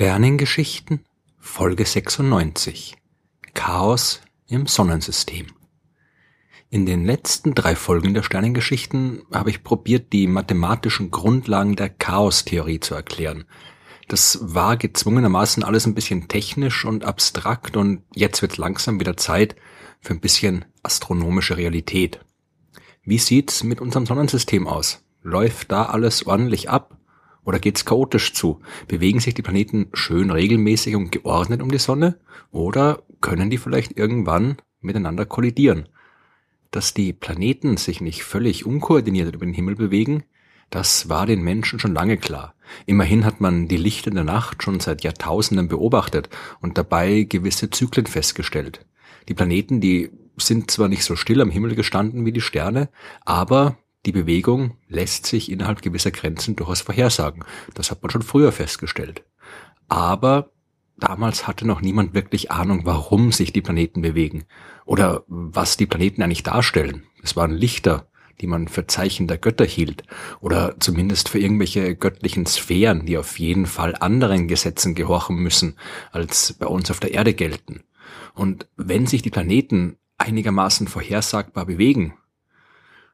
Sternengeschichten Folge 96 Chaos im Sonnensystem In den letzten drei Folgen der Sternengeschichten habe ich probiert, die mathematischen Grundlagen der Chaostheorie zu erklären. Das war gezwungenermaßen alles ein bisschen technisch und abstrakt und jetzt wird langsam wieder Zeit für ein bisschen astronomische Realität. Wie sieht's mit unserem Sonnensystem aus? Läuft da alles ordentlich ab? Oder geht's chaotisch zu? Bewegen sich die Planeten schön regelmäßig und geordnet um die Sonne? Oder können die vielleicht irgendwann miteinander kollidieren? Dass die Planeten sich nicht völlig unkoordiniert über den Himmel bewegen, das war den Menschen schon lange klar. Immerhin hat man die Lichter der Nacht schon seit Jahrtausenden beobachtet und dabei gewisse Zyklen festgestellt. Die Planeten, die sind zwar nicht so still am Himmel gestanden wie die Sterne, aber die Bewegung lässt sich innerhalb gewisser Grenzen durchaus vorhersagen. Das hat man schon früher festgestellt. Aber damals hatte noch niemand wirklich Ahnung, warum sich die Planeten bewegen oder was die Planeten eigentlich darstellen. Es waren Lichter, die man für Zeichen der Götter hielt oder zumindest für irgendwelche göttlichen Sphären, die auf jeden Fall anderen Gesetzen gehorchen müssen, als bei uns auf der Erde gelten. Und wenn sich die Planeten einigermaßen vorhersagbar bewegen,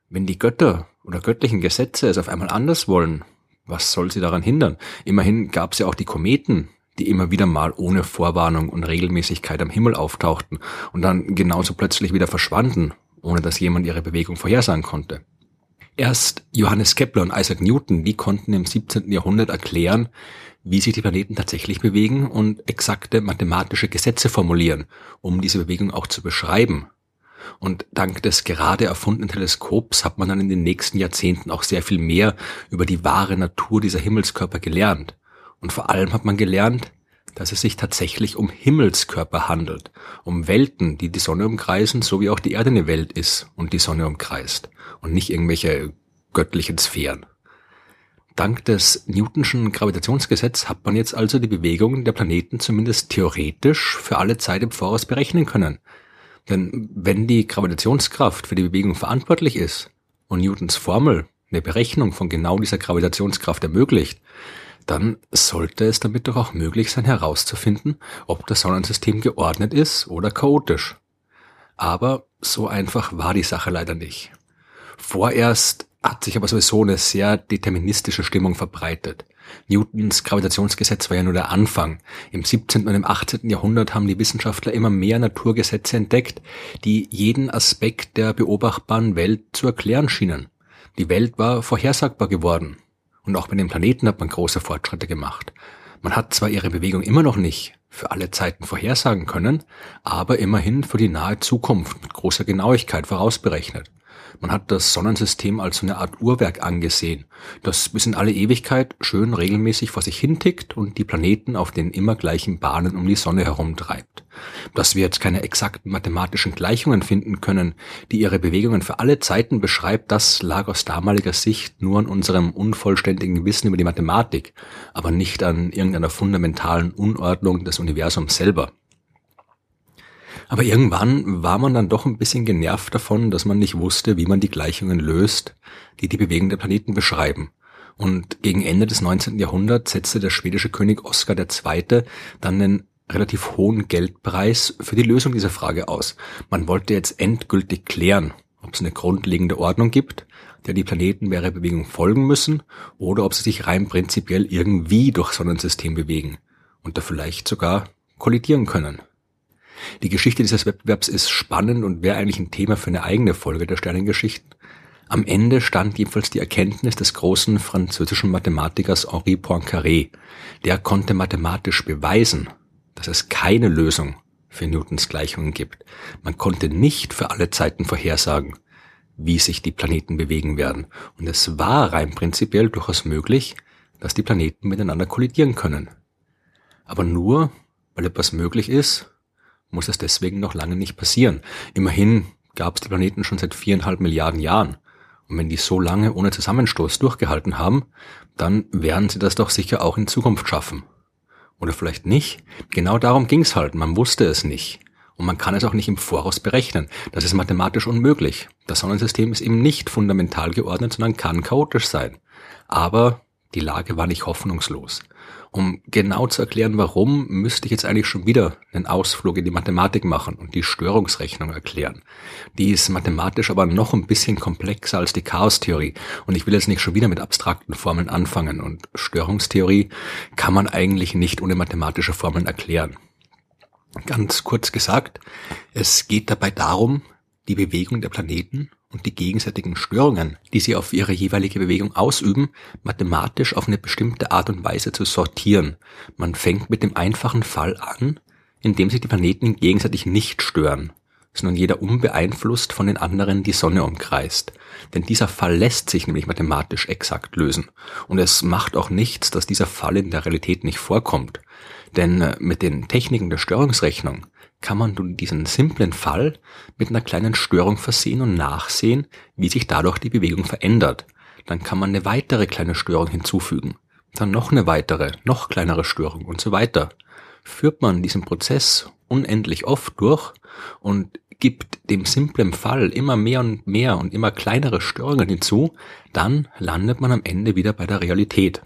wenn die Götter oder göttlichen Gesetze es auf einmal anders wollen, was soll sie daran hindern? Immerhin gab es ja auch die Kometen, die immer wieder mal ohne Vorwarnung und Regelmäßigkeit am Himmel auftauchten und dann genauso plötzlich wieder verschwanden, ohne dass jemand ihre Bewegung vorhersagen konnte. Erst Johannes Kepler und Isaac Newton, die konnten im 17. Jahrhundert erklären, wie sich die Planeten tatsächlich bewegen und exakte mathematische Gesetze formulieren, um diese Bewegung auch zu beschreiben. Und dank des gerade erfundenen Teleskops hat man dann in den nächsten Jahrzehnten auch sehr viel mehr über die wahre Natur dieser Himmelskörper gelernt. Und vor allem hat man gelernt, dass es sich tatsächlich um Himmelskörper handelt, um Welten, die die Sonne umkreisen, so wie auch die Erde eine Welt ist und die Sonne umkreist und nicht irgendwelche göttlichen Sphären. Dank des Newtonschen Gravitationsgesetz hat man jetzt also die Bewegungen der Planeten zumindest theoretisch für alle Zeit im Voraus berechnen können. Denn wenn die Gravitationskraft für die Bewegung verantwortlich ist und Newtons Formel eine Berechnung von genau dieser Gravitationskraft ermöglicht, dann sollte es damit doch auch möglich sein herauszufinden, ob das Sonnensystem geordnet ist oder chaotisch. Aber so einfach war die Sache leider nicht. Vorerst hat sich aber sowieso eine sehr deterministische Stimmung verbreitet. Newtons Gravitationsgesetz war ja nur der Anfang. Im 17. und im 18. Jahrhundert haben die Wissenschaftler immer mehr Naturgesetze entdeckt, die jeden Aspekt der beobachtbaren Welt zu erklären schienen. Die Welt war vorhersagbar geworden. Und auch bei den Planeten hat man große Fortschritte gemacht. Man hat zwar ihre Bewegung immer noch nicht für alle Zeiten vorhersagen können, aber immerhin für die nahe Zukunft mit großer Genauigkeit vorausberechnet. Man hat das Sonnensystem als so eine Art Uhrwerk angesehen, das bis in alle Ewigkeit schön regelmäßig vor sich hintickt und die Planeten auf den immer gleichen Bahnen um die Sonne herumtreibt. Dass wir jetzt keine exakten mathematischen Gleichungen finden können, die ihre Bewegungen für alle Zeiten beschreibt, das lag aus damaliger Sicht nur an unserem unvollständigen Wissen über die Mathematik, aber nicht an irgendeiner fundamentalen Unordnung des Universums selber. Aber irgendwann war man dann doch ein bisschen genervt davon, dass man nicht wusste, wie man die Gleichungen löst, die die Bewegung der Planeten beschreiben. Und gegen Ende des 19. Jahrhunderts setzte der schwedische König Oskar II. dann einen relativ hohen Geldpreis für die Lösung dieser Frage aus. Man wollte jetzt endgültig klären, ob es eine grundlegende Ordnung gibt, der die Planeten ihrer Bewegung folgen müssen, oder ob sie sich rein prinzipiell irgendwie durch Sonnensystem bewegen und da vielleicht sogar kollidieren können. Die Geschichte dieses Wettbewerbs ist spannend und wäre eigentlich ein Thema für eine eigene Folge der Sternengeschichten. Am Ende stand jedenfalls die Erkenntnis des großen französischen Mathematikers Henri Poincaré. Der konnte mathematisch beweisen, dass es keine Lösung für Newtons Gleichungen gibt. Man konnte nicht für alle Zeiten vorhersagen, wie sich die Planeten bewegen werden. Und es war rein prinzipiell durchaus möglich, dass die Planeten miteinander kollidieren können. Aber nur, weil etwas möglich ist, muss es deswegen noch lange nicht passieren. Immerhin gab es die Planeten schon seit viereinhalb Milliarden Jahren. Und wenn die so lange ohne Zusammenstoß durchgehalten haben, dann werden sie das doch sicher auch in Zukunft schaffen. Oder vielleicht nicht. Genau darum ging's halt. Man wusste es nicht. Und man kann es auch nicht im Voraus berechnen. Das ist mathematisch unmöglich. Das Sonnensystem ist eben nicht fundamental geordnet, sondern kann chaotisch sein. Aber Die Lage war nicht hoffnungslos. Um genau zu erklären, warum, müsste ich jetzt eigentlich schon wieder einen Ausflug in die Mathematik machen und die Störungsrechnung erklären. Die ist mathematisch aber noch ein bisschen komplexer als die Chaostheorie und ich will jetzt nicht schon wieder mit abstrakten Formeln anfangen und Störungstheorie kann man eigentlich nicht ohne mathematische Formeln erklären. Ganz kurz gesagt, es geht dabei darum, die Bewegung der Planeten und die gegenseitigen Störungen, die sie auf ihre jeweilige Bewegung ausüben, mathematisch auf eine bestimmte Art und Weise zu sortieren. Man fängt mit dem einfachen Fall an, in dem sich die Planeten gegenseitig nicht stören, sondern jeder unbeeinflusst von den anderen die Sonne umkreist. Denn dieser Fall lässt sich nämlich mathematisch exakt lösen. Und es macht auch nichts, dass dieser Fall in der Realität nicht vorkommt. Denn äh, mit den Techniken der Störungsrechnung kann man nun diesen simplen Fall mit einer kleinen Störung versehen und nachsehen, wie sich dadurch die Bewegung verändert. Dann kann man eine weitere kleine Störung hinzufügen, dann noch eine weitere, noch kleinere Störung und so weiter. Führt man diesen Prozess unendlich oft durch und gibt dem simplen Fall immer mehr und mehr und immer kleinere Störungen hinzu, dann landet man am Ende wieder bei der Realität.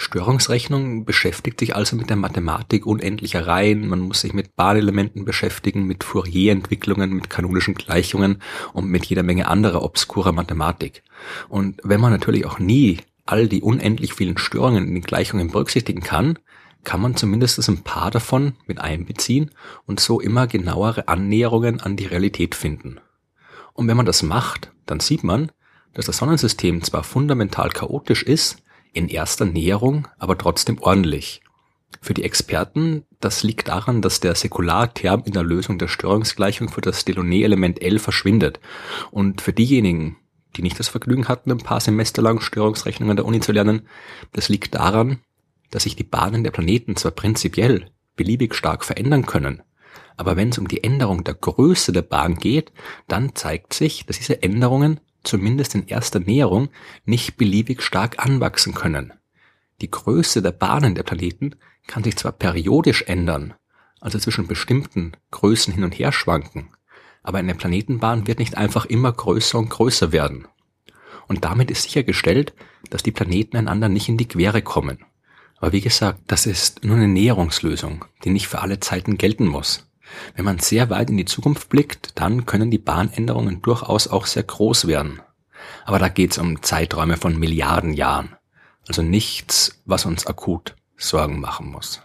Störungsrechnung beschäftigt sich also mit der Mathematik unendlicher Reihen. Man muss sich mit Bahnelementen beschäftigen, mit Fourier-Entwicklungen, mit kanonischen Gleichungen und mit jeder Menge anderer obskurer Mathematik. Und wenn man natürlich auch nie all die unendlich vielen Störungen in den Gleichungen berücksichtigen kann, kann man zumindest ein paar davon mit einbeziehen und so immer genauere Annäherungen an die Realität finden. Und wenn man das macht, dann sieht man, dass das Sonnensystem zwar fundamental chaotisch ist, in erster Näherung, aber trotzdem ordentlich. Für die Experten, das liegt daran, dass der Säkularterm in der Lösung der Störungsgleichung für das Delaunay-Element L verschwindet. Und für diejenigen, die nicht das Vergnügen hatten, ein paar Semester lang Störungsrechnungen der Uni zu lernen, das liegt daran, dass sich die Bahnen der Planeten zwar prinzipiell beliebig stark verändern können, aber wenn es um die Änderung der Größe der Bahn geht, dann zeigt sich, dass diese Änderungen zumindest in erster Näherung, nicht beliebig stark anwachsen können. Die Größe der Bahnen der Planeten kann sich zwar periodisch ändern, also zwischen bestimmten Größen hin und her schwanken, aber eine Planetenbahn wird nicht einfach immer größer und größer werden. Und damit ist sichergestellt, dass die Planeten einander nicht in die Quere kommen. Aber wie gesagt, das ist nur eine Näherungslösung, die nicht für alle Zeiten gelten muss. Wenn man sehr weit in die Zukunft blickt, dann können die Bahnänderungen durchaus auch sehr groß werden. Aber da geht es um Zeiträume von Milliarden Jahren. Also nichts, was uns akut Sorgen machen muss.